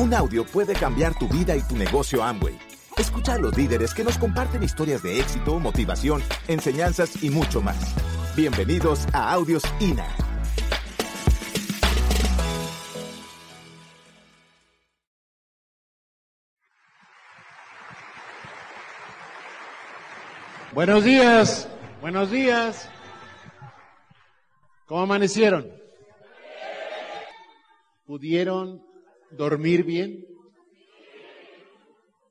Un audio puede cambiar tu vida y tu negocio Amway. Escucha a los líderes que nos comparten historias de éxito, motivación, enseñanzas y mucho más. Bienvenidos a Audios INA. Buenos días, buenos días. ¿Cómo amanecieron? ¿Pudieron dormir bien?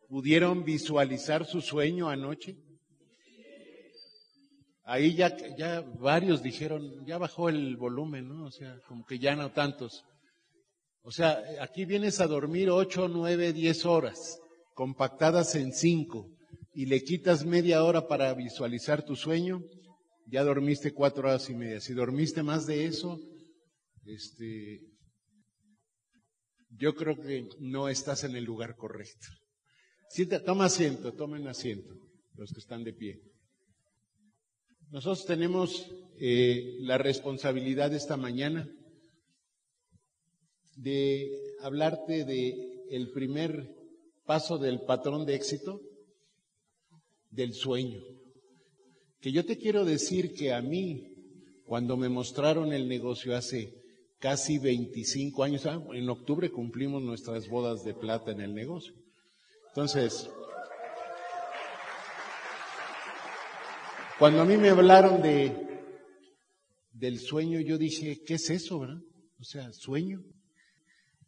¿Pudieron visualizar su sueño anoche? Ahí ya, ya varios dijeron, ya bajó el volumen, ¿no? O sea, como que ya no tantos. O sea, aquí vienes a dormir ocho, nueve, diez horas, compactadas en cinco, y le quitas media hora para visualizar tu sueño, ya dormiste cuatro horas y media. Si dormiste más de eso, este, yo creo que no estás en el lugar correcto. toma asiento, tomen asiento, los que están de pie. Nosotros tenemos eh, la responsabilidad esta mañana de hablarte de el primer paso del patrón de éxito, del sueño. Que yo te quiero decir que a mí, cuando me mostraron el negocio hace casi 25 años, ah, en octubre cumplimos nuestras bodas de plata en el negocio. Entonces, cuando a mí me hablaron de del sueño, yo dije, ¿qué es eso, verdad? O sea, sueño.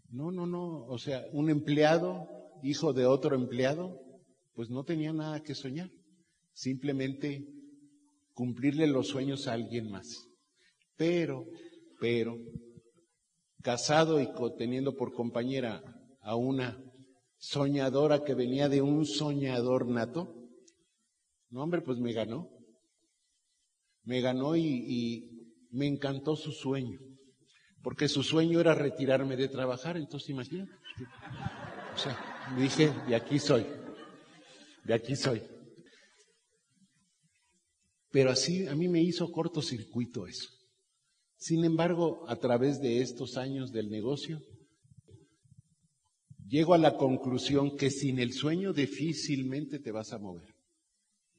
No, no, no. O sea, un empleado, hijo de otro empleado, pues no tenía nada que soñar. Simplemente cumplirle los sueños a alguien más. Pero, pero, casado y teniendo por compañera a una soñadora que venía de un soñador nato, no hombre, pues me ganó. Me ganó y, me encantó su sueño, porque su sueño era retirarme de trabajar, entonces imagínate. O sea, dije, de aquí soy, de aquí soy. Pero así a mí me hizo cortocircuito eso. Sin embargo, a través de estos años del negocio, llego a la conclusión que sin el sueño difícilmente te vas a mover.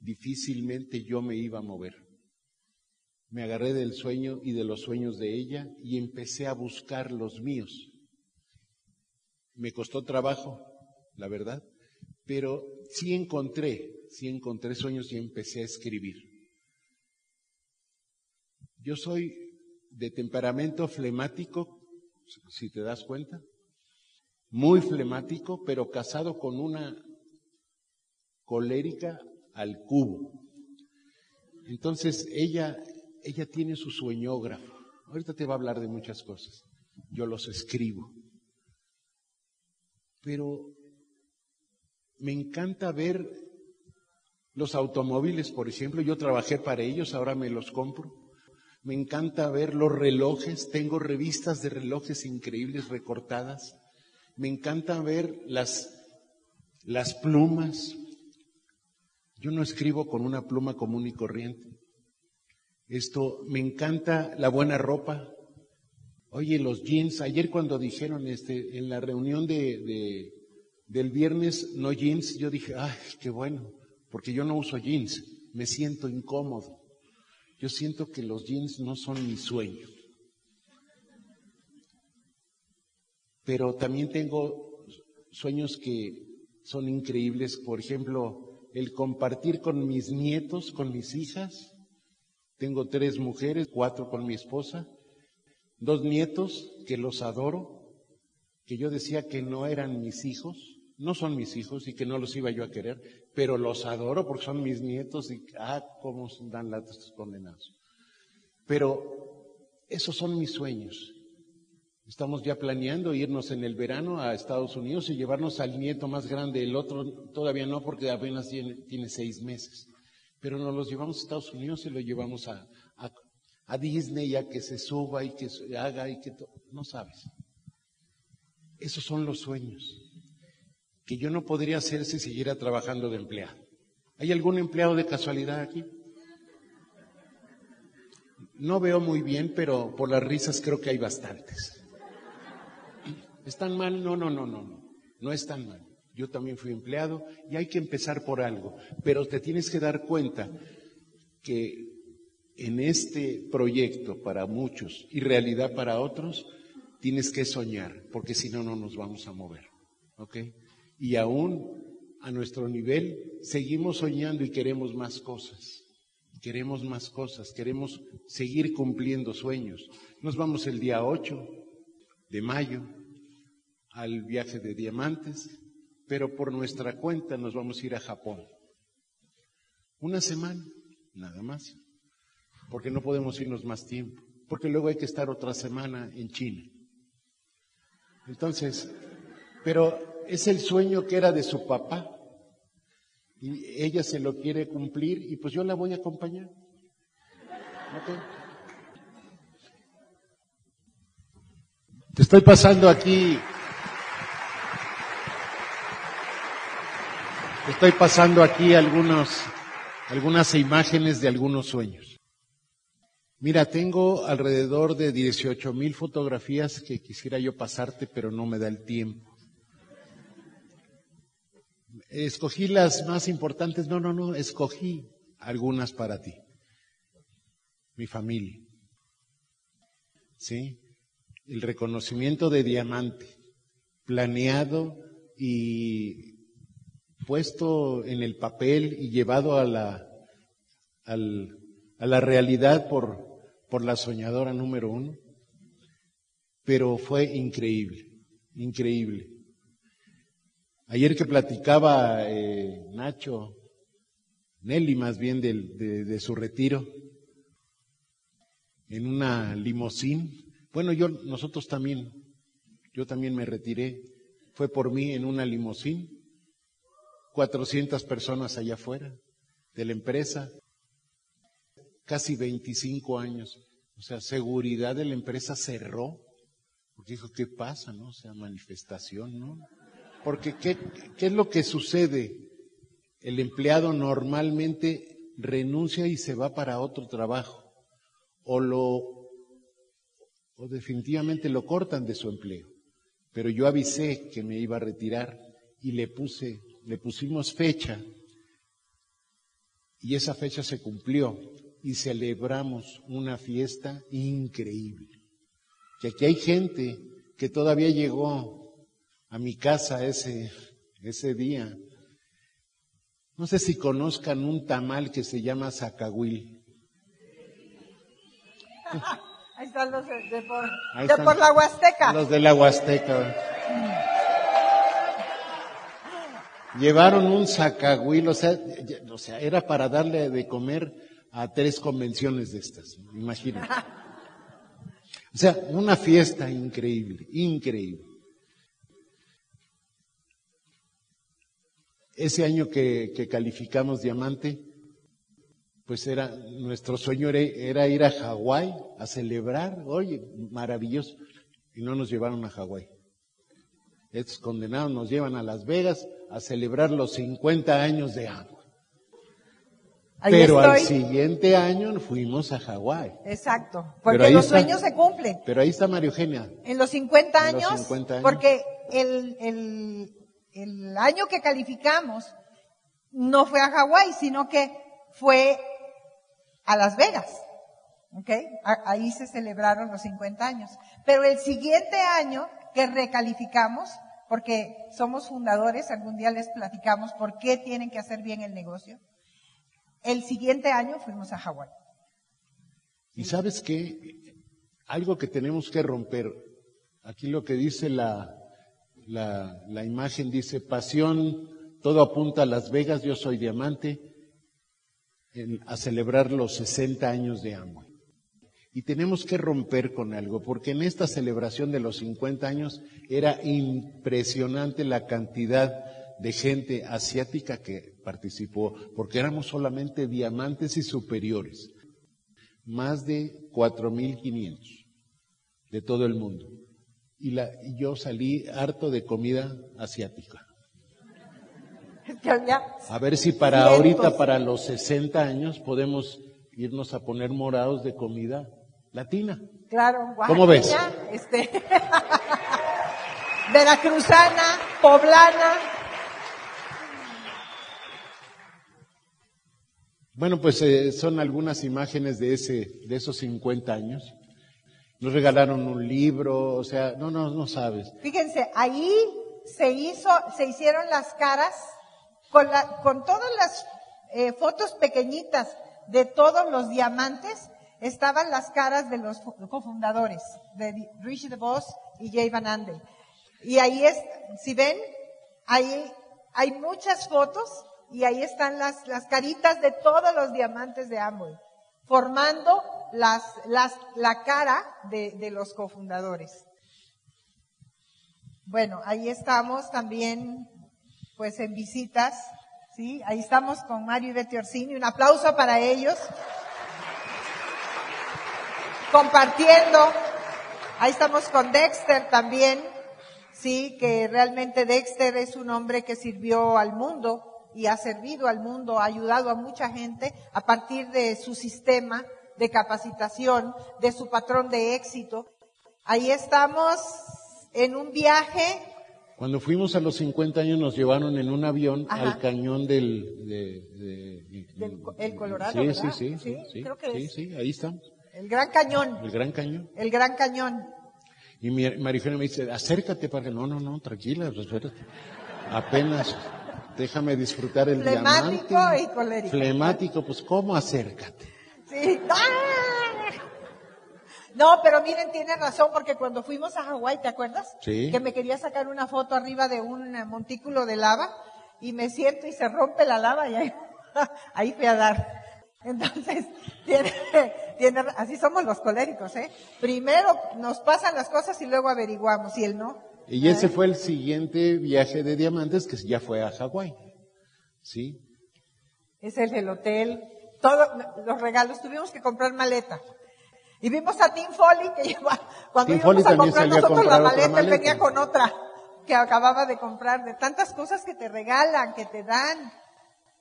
Difícilmente yo me iba a mover. Me agarré del sueño y de los sueños de ella y empecé a buscar los míos. Me costó trabajo, la verdad, pero sí encontré, sí encontré sueños y empecé a escribir. Yo soy de temperamento flemático, si te das cuenta, muy flemático, pero casado con una colérica al cubo. Entonces ella, ella tiene su sueñógrafo. Ahorita te va a hablar de muchas cosas. Yo los escribo. Pero me encanta ver los automóviles, por ejemplo. Yo trabajé para ellos, ahora me los compro. Me encanta ver los relojes, tengo revistas de relojes increíbles recortadas. Me encanta ver las, las plumas. Yo no escribo con una pluma común y corriente. Esto, me encanta la buena ropa. Oye, los jeans, ayer cuando dijeron este, en la reunión de, de, del viernes no jeans, yo dije, ay, qué bueno, porque yo no uso jeans, me siento incómodo. Yo siento que los jeans no son mi sueño. Pero también tengo sueños que son increíbles. Por ejemplo, el compartir con mis nietos, con mis hijas. Tengo tres mujeres, cuatro con mi esposa. Dos nietos que los adoro, que yo decía que no eran mis hijos, no son mis hijos y que no los iba yo a querer, pero los adoro porque son mis nietos y, ah, cómo dan latas condenados. Pero esos son mis sueños. Estamos ya planeando irnos en el verano a Estados Unidos y llevarnos al nieto más grande. El otro todavía no porque apenas tiene, tiene seis meses. Pero nos los llevamos a Estados Unidos y lo llevamos a, a, a Disney a que se suba y que haga y que... No sabes. Esos son los sueños que yo no podría hacer si siguiera trabajando de empleado. ¿Hay algún empleado de casualidad aquí? No veo muy bien, pero por las risas creo que hay bastantes. ¿Están mal? No, no, no, no. No es tan mal. Yo también fui empleado y hay que empezar por algo. Pero te tienes que dar cuenta que en este proyecto para muchos y realidad para otros, tienes que soñar, porque si no, no nos vamos a mover. ¿Ok? Y aún a nuestro nivel, seguimos soñando y queremos más cosas. Queremos más cosas, queremos seguir cumpliendo sueños. Nos vamos el día 8 de mayo al viaje de diamantes, pero por nuestra cuenta nos vamos a ir a Japón. Una semana, nada más, porque no podemos irnos más tiempo, porque luego hay que estar otra semana en China. Entonces, pero es el sueño que era de su papá. Y ella se lo quiere cumplir y pues yo la voy a acompañar. Te estoy pasando aquí. Te estoy pasando aquí algunos, algunas imágenes de algunos sueños. Mira, tengo alrededor de 18 mil fotografías que quisiera yo pasarte, pero no me da el tiempo. Escogí las más importantes. No, no, no, escogí algunas para ti. Mi familia. ¿Sí? El reconocimiento de diamante, planeado y puesto en el papel y llevado a la, a la realidad por, por la soñadora número uno. Pero fue increíble, increíble. Ayer que platicaba eh, Nacho, Nelly más bien de, su retiro, en una limosín. Bueno, yo, nosotros también, yo también me retiré. Fue por mí en una limosín. 400 personas allá afuera de la empresa. Casi 25 años. O sea, seguridad de la empresa cerró. Porque dijo, ¿qué pasa? ¿No? O sea, manifestación, ¿no? Porque ¿qué, ¿qué es lo que sucede? El empleado normalmente renuncia y se va para otro trabajo o lo o definitivamente lo cortan de su empleo. Pero yo avisé que me iba a retirar y le puse, le pusimos fecha y esa fecha se cumplió y celebramos una fiesta increíble. Que aquí hay gente que todavía llegó a mi casa ese, ese día. No sé si conozcan un tamal que se llama zacahuil. Ahí están los de, por, la Huasteca. Los de la Huasteca. Llevaron un zacahuil, o sea, o sea, era para darle de comer a tres convenciones de estas, imagínate. O sea, una fiesta increíble, increíble. Ese año que, calificamos diamante, pues era, nuestro sueño era, ir a Hawái a celebrar, oye, maravilloso, y no nos llevaron a Hawái. Estos condenados nos llevan a Las Vegas a celebrar los 50 años de agua. pero al siguiente año fuimos a Hawái. Exacto, porque los sueños se cumplen. Pero ahí está María Eugenia. En los 50 años, los 50 años porque el, el, el año que calificamos no fue a Hawái, sino que fue a Las Vegas. Ahí se celebraron los 50 años. Pero el siguiente año que recalificamos, porque somos fundadores, algún día les platicamos por qué tienen que hacer bien el negocio. El siguiente año fuimos a Hawái. Y sabes qué? Algo que tenemos que romper. Aquí lo que dice la, la, imagen dice, pasión, todo apunta a Las Vegas, yo soy diamante, a celebrar los 60 años de Amway. Y tenemos que romper con algo, porque en esta celebración de los 50 años era impresionante la cantidad de gente asiática que participó, porque éramos solamente diamantes y superiores, más de 4.500 de todo el mundo y, la, yo salí harto de comida asiática. A ver si para ahorita, para los 60 años, podemos irnos a poner morados de comida latina. Claro, ¿Cómo ves? Este... veracruzana, poblana. Bueno, pues eh, son algunas imágenes de ese, de esos 50 años. Nos regalaron un libro, o sea, no, no, no sabes. Fíjense, ahí se hizo, se hicieron las caras con, la, con todas las eh, fotos pequeñitas de todos los diamantes estaban las caras de los cofundadores, de Richie DeVos y Jay Van Andel. Y ahí es, si ven, ahí hay muchas fotos y ahí están las, las caritas de todos los diamantes de Amway, formando las, las, la cara de, de los cofundadores. Bueno, ahí estamos también, pues en visitas, ¿sí? Ahí estamos con Mario y Betty Orsini. Un aplauso para ellos compartiendo. Ahí estamos con Dexter también, sí, que realmente Dexter es un hombre que sirvió al mundo y ha servido al mundo, ha ayudado a mucha gente a partir de su sistema de capacitación, de su patrón de éxito. Ahí estamos en un viaje. Cuando fuimos a los 50 años nos llevaron en un avión al cañón del, el Colorado. Sí, sí, sí, sí, sí, sí, sí, ahí estamos. El Gran Cañón. El Gran Cañón. El Gran Cañón. Y mi Marifena me dice, acércate para que no, no, no, tranquila, pues, espérate. Apenas déjame disfrutar el Flemático diamante. y colérico. Flemático, pues ¿cómo acércate? Sí. ¡Ah! No, pero miren, tiene razón, porque cuando fuimos a Hawái, ¿te acuerdas? Sí. Que me quería sacar una foto arriba de un montículo de lava y me siento y se rompe la lava y ahí, ahí fui a dar. Entonces, tiene, tiene, así somos los coléricos, ¿eh? Primero nos pasan las cosas y luego averiguamos, y él no. Y ese fue el siguiente viaje de diamantes que ya fue a Hawái. ¿Sí? Es el del hotel, todos los regalos, tuvimos que comprar maleta. Y vimos a Tim Foley que lleva, cuando Tim íbamos Foley a comprar nosotros la a comprar otra maleta, él venía con otra que acababa de comprar, de tantas cosas que te regalan, que te dan.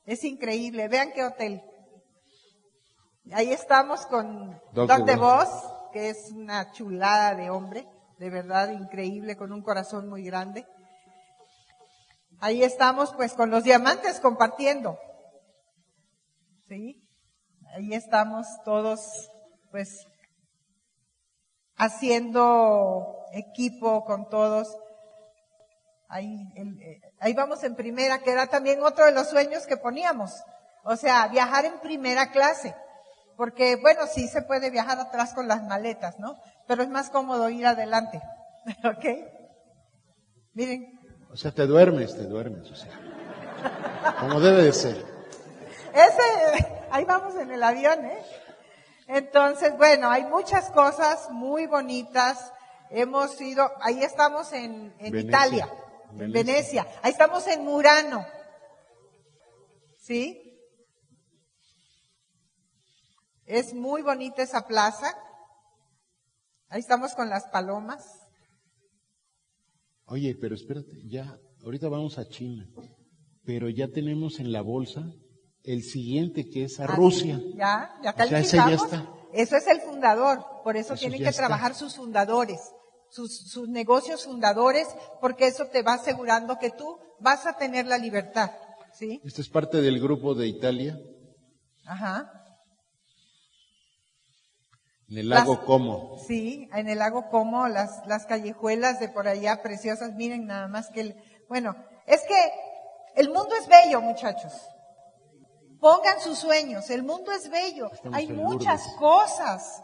Es increíble, vean qué hotel. Ahí estamos con de DeVos, que es una chulada de hombre, de verdad increíble, con un corazón muy grande. Ahí estamos pues con los diamantes compartiendo. ¿Sí? Ahí estamos todos pues haciendo equipo con todos. Ahí, eh, ahí vamos en primera, que era también otro de los sueños que poníamos. O sea, viajar en primera clase. Porque, bueno, sí se puede viajar atrás con las maletas, ¿no? Pero es más cómodo ir adelante. ¿Ok? Miren, O sea, te duermes, te duermes, o sea. Como debe de ser. ese, ahí vamos en el avión, ¿eh? Entonces, bueno, hay muchas cosas muy bonitas. Hemos ido, ahí estamos en, en Venecia. Italia, en Venecia. Venecia. Ahí estamos en Murano. ¿Sí? Es muy bonita esa plaza. Ahí estamos con las palomas. Oye, pero espérate, ya, ahorita vamos a China, pero ya tenemos en la bolsa el siguiente que es a Ah, Rusia. Ya, ya O sea, ese ya calificamos. está. Eso es el fundador, por eso, Eso tienen que está. trabajar sus fundadores, sus, sus negocios fundadores, porque eso te va asegurando que tú vas a tener la libertad, ¿sí? Este es parte del grupo de Italia, Ajá. En el Las- lago Como. Sí, en el lago Como, las, las callejuelas de por allá preciosas, miren nada más que el, bueno, es que el mundo es bello, muchachos. Pongan sus sueños, el mundo es bello. Estamos Hay muchas Lourdes. cosas.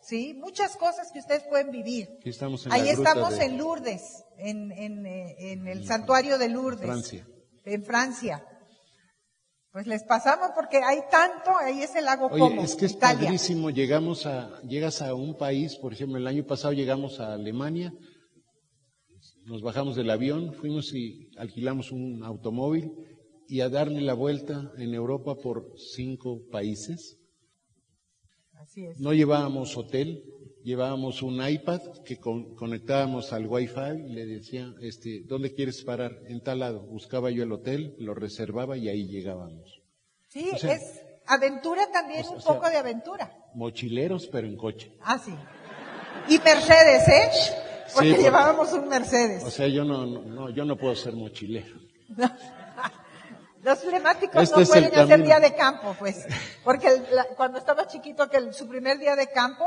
Sí, muchas cosas que ustedes pueden vivir. Aquí estamos en Ahí estamos de- en Lourdes, en, en, eh, en el santuario de Lourdes. Francia. En Francia. Pues les pasamos porque hay tanto, ahí es el lago Oye, Como, es que es Italia. padrísimo, llegamos a, llegas a un país, por ejemplo, el año pasado llegamos a Alemania, nos bajamos del avión, fuimos y alquilamos un automóvil y a darle la vuelta en Europa por cinco países. Así es. No llevábamos hotel, llevábamos un iPad que con- conectábamos al Wi-Fi y le decía, este, ¿dónde quieres parar? En tal lado. Buscaba yo el hotel, lo reservaba y ahí llegábamos. Sí, O sea, es aventura también, o sea, un o sea- poco de aventura. Mochileros, pero en coche. Ah, sí. Y Mercedes, ¿eh? porque llevábamos un Mercedes. O sea, yo no, no, yo no puedo ser mochilero. Los flemáticos este no pueden hacer día de campo, pues, porque cuando estaba chiquito, que su primer día de campo,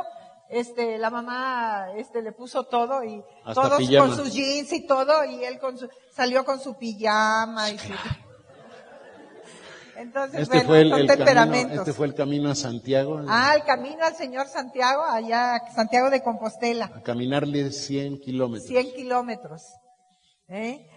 este, la mamá, este, le puso todo y todos con sus jeans y todo, y él con su, salió con su pijama y su... Entonces, este fue el. Camino, este fue el camino a Santiago. Ah, el camino al señor Santiago, allá, Santiago de Compostela. A caminarle 100 kilómetros. 100 kilómetros. ¿Eh?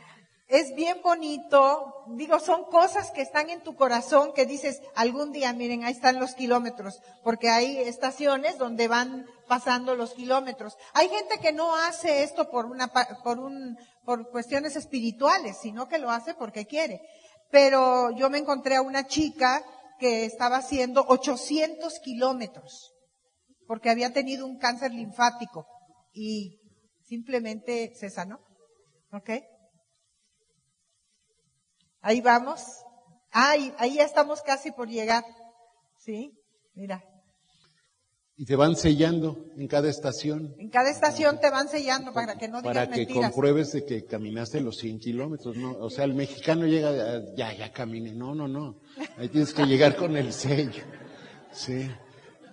Es bien bonito, digo, son cosas que están en tu corazón que dices, algún día, miren, ahí están los kilómetros, porque hay estaciones donde van pasando los kilómetros. Hay gente que no hace esto por una, por un, por cuestiones espirituales, sino que lo hace porque quiere. Pero yo me encontré a una chica que estaba haciendo 800 kilómetros, porque había tenido un cáncer linfático y simplemente se sanó. ¿Ok? Ahí vamos. Ay, ahí ya estamos casi por llegar. ¿Sí? Mira. Y te van sellando en cada estación. En cada estación te van sellando para que no digas Para que compruebes de que caminaste los 100 kilómetros, ¿no? O sea, el mexicano llega, ya, ya caminé. No, no, no. Ahí tienes que llegar con el sello. Sí.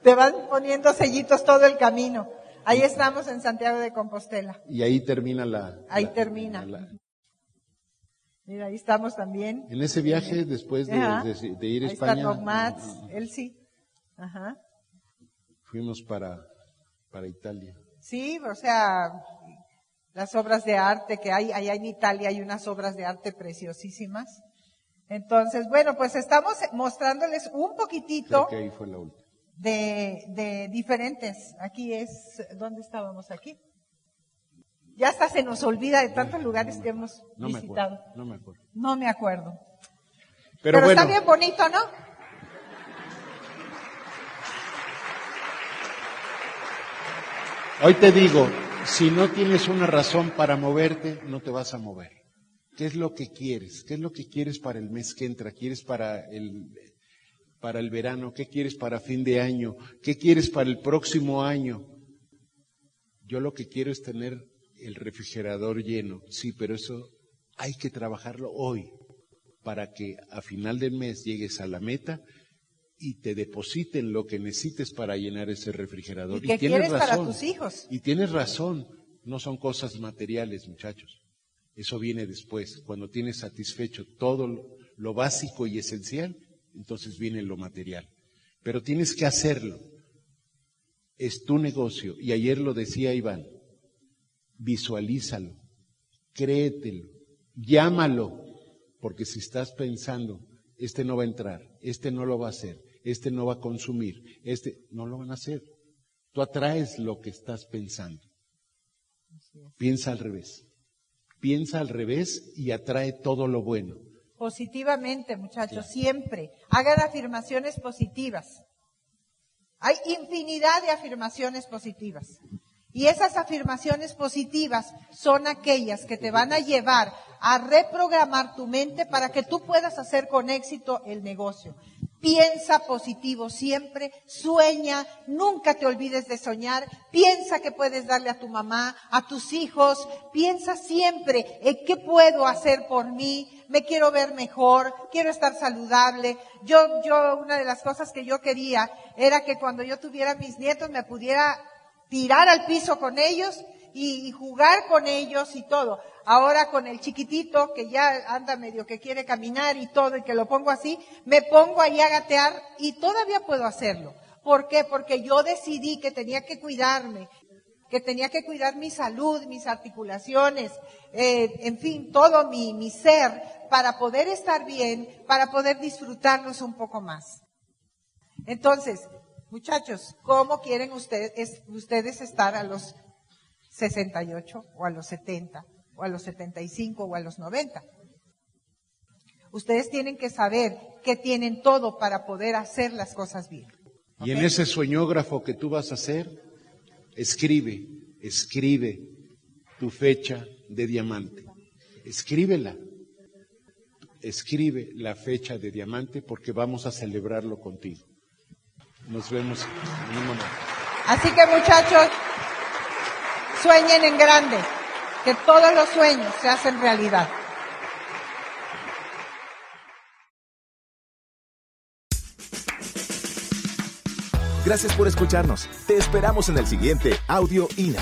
Te van poniendo sellitos todo el camino. Ahí estamos en Santiago de Compostela. Y ahí termina la. Ahí termina. Mira, ahí estamos también. En ese viaje, después de, ir a España. Está él sí. Ajá. Fuimos para, para Italia. Sí, o sea, las obras de arte que hay, allá en Italia hay unas obras de arte preciosísimas. Entonces, bueno, pues estamos mostrándoles un poquitito de, de diferentes. Aquí es, ¿dónde estábamos aquí? Ya hasta se nos olvida de tantos lugares que hemos visitado. no me acuerdo. No me acuerdo. Pero, está bien bonito, ¿no? Hoy te digo, si no tienes una razón para moverte, no te vas a mover. ¿Qué es lo que quieres? ¿Qué es lo que quieres para el mes que entra? ¿Quieres para el, para el verano? ¿Qué quieres para fin de año? ¿Qué quieres para el próximo año? Yo lo que quiero es tener el refrigerador lleno. Sí, pero eso hay que trabajarlo hoy para que a final del mes llegues a la meta y te depositen lo que necesites para llenar ese refrigerador. ¿Y, tienes razón, para tus hijos? Y tienes razón, no son cosas materiales, muchachos. Eso viene después. Cuando tienes satisfecho todo lo básico y esencial, entonces viene lo material. Pero tienes que hacerlo. Es tu negocio. Y ayer lo decía Iván, visualízalo, créetelo, llámalo, porque si estás pensando, este no va a entrar, este no lo va a hacer, este no va a consumir, este no lo van a hacer. Tú atraes lo que estás pensando. Piensa al revés. Piensa al revés y atrae todo lo bueno. Positivamente, muchachos, siempre. Hagan afirmaciones positivas. Hay infinidad de afirmaciones positivas. Y esas afirmaciones positivas son aquellas que te van a llevar a reprogramar tu mente para que tú puedas hacer con éxito el negocio. Piensa positivo siempre, sueña, nunca te olvides de soñar, piensa que puedes darle a tu mamá, a tus hijos, piensa siempre en qué puedo hacer por mí, me quiero ver mejor, quiero estar saludable. Yo, yo, una de las cosas que yo quería era que cuando yo tuviera mis nietos me pudiera tirar al piso con ellos y, jugar con ellos y todo. Ahora con el chiquitito que ya anda medio que quiere caminar y todo y que lo pongo así, me pongo ahí a gatear y todavía puedo hacerlo. ¿Por qué? Porque yo decidí que tenía que cuidarme, que tenía que cuidar mi salud, mis articulaciones, eh, en fin, todo mi, mi ser para poder estar bien, para poder disfrutarlos un poco más. Entonces, Muchachos, ¿cómo quieren ustedes, ustedes estar a los 68 o a los 70 o a los 75 o a los 90? Ustedes tienen que saber que tienen todo para poder hacer las cosas bien. Y en ese sueñógrafo que tú vas a hacer, escribe, escribe tu fecha de diamante. Escríbela. Escribe la fecha de diamante porque vamos a celebrarlo contigo. Nos vemos en un momento. Así que muchachos, Sueñen en grande, que todos los sueños se hacen realidad. Gracias por escucharnos. Te esperamos en el siguiente Audio INA.